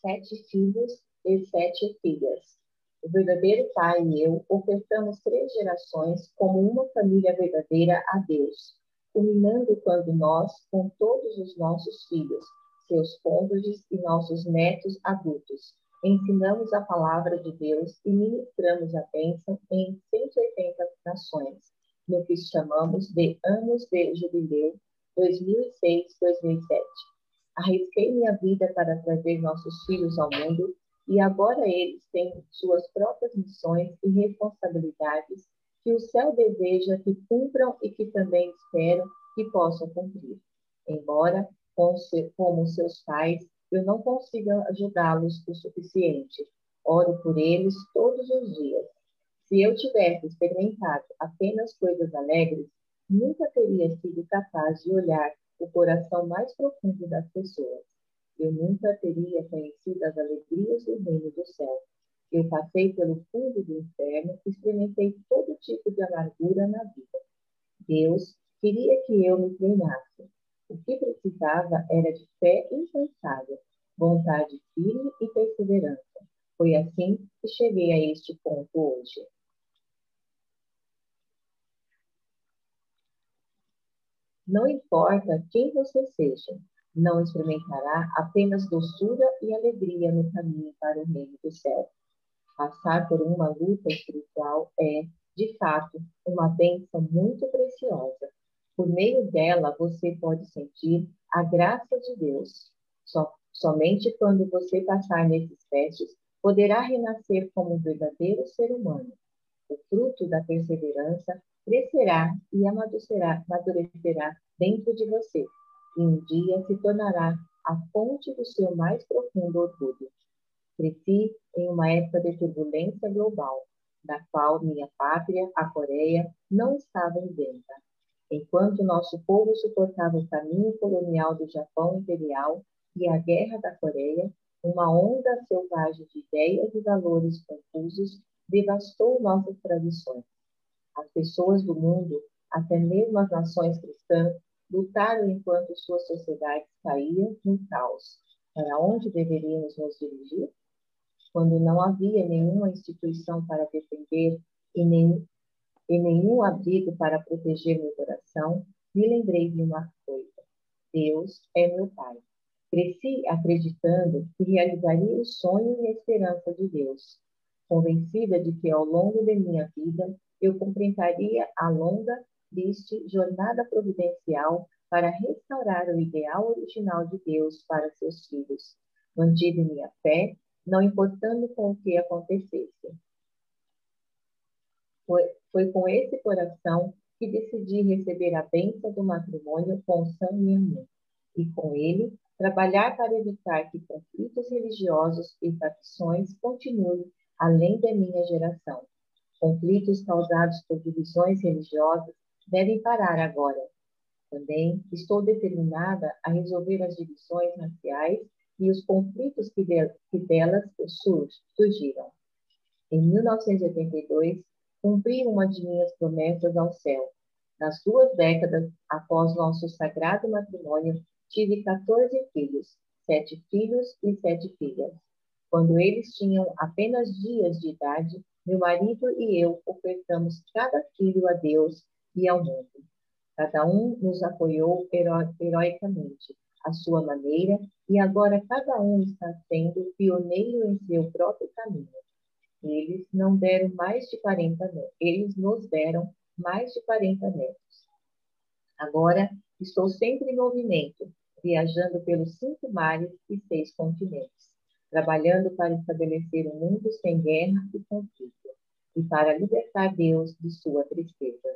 sete filhos e sete filhas. O verdadeiro pai e eu ofertamos três gerações como uma família verdadeira a Deus, culminando quando nós, com todos os nossos filhos, seus cônjuges e nossos netos adultos, ensinamos a palavra de Deus e ministramos a bênção em 180 nações, no que chamamos de Anos de Jubileu 2006-2007. Arrisquei minha vida para trazer nossos filhos ao mundo e agora eles têm suas próprias missões e responsabilidades que o céu deseja que cumpram e que também espero que possam cumprir. Embora, como seus pais, eu não consiga ajudá-los o suficiente. Oro por eles todos os dias. Se eu tivesse experimentado apenas coisas alegres, nunca teria sido capaz de olhar o coração mais profundo das pessoas. Eu nunca teria conhecido as alegrias do reino do céu. Eu passei pelo fundo do inferno e experimentei todo tipo de amargura na vida. Deus queria que eu me treinasse. O que precisava era de fé incansável, vontade firme e perseverança. Foi assim que cheguei a este ponto hoje. Não importa quem você seja, não experimentará apenas doçura e alegria no caminho para o reino do céu. Passar por uma luta espiritual é, de fato, uma bênção muito preciosa. Por meio dela, você pode sentir a graça de Deus. Só, somente quando você passar nesses testes, poderá renascer como um verdadeiro ser humano. O fruto da perseverança crescerá e amadurecerá, amadurecerá dentro de você, e um dia se tornará a fonte do seu mais profundo orgulho. Cresci em uma época de turbulência global, da qual minha pátria, a Coreia, não estava isenta. Enquanto nosso povo suportava o caminho colonial do Japão imperial e a guerra da Coreia, uma onda selvagem de ideias e valores confusos devastou nossas tradições. As pessoas do mundo, até mesmo as nações cristãs, lutaram enquanto suas sociedades caíam no caos. Para onde deveríamos nos dirigir? Quando não havia nenhuma instituição para defender e, nem, e nenhum abrigo para proteger meu coração, me lembrei de uma coisa: Deus é meu Pai. Cresci acreditando que realizaria o sonho e a esperança de Deus, convencida de que ao longo de minha vida eu completaria a longa, triste jornada providencial para restaurar o ideal original de Deus para seus filhos. Mantive minha fé, não importando com o que acontecesse. Foi, foi com esse coração que decidi receber a bênção do matrimônio com Sam Minha e com ele trabalhar para evitar que conflitos religiosos e facções continuem além da minha geração. Conflitos causados por divisões religiosas devem parar agora. Também estou determinada a resolver as divisões raciais e os conflitos que, de, que delas surgiram. Em 1982, cumpri uma de minhas promessas ao céu. Nas duas décadas após nosso sagrado matrimônio, tive 14 filhos, sete filhos e sete filhas. Quando eles tinham apenas dias de idade, meu marido e eu ofertamos cada filho a Deus e ao mundo. Cada um nos apoiou hero heroicamente, à sua maneira, e agora cada um está sendo pioneiro em seu próprio caminho. Eles não deram mais de 40 netos. Eles nos deram mais de 40 netos. Agora estou sempre em movimento, viajando pelos cinco mares e seis continentes trabalhando para estabelecer um mundo sem guerra e conflito, e para libertar Deus de sua tristeza.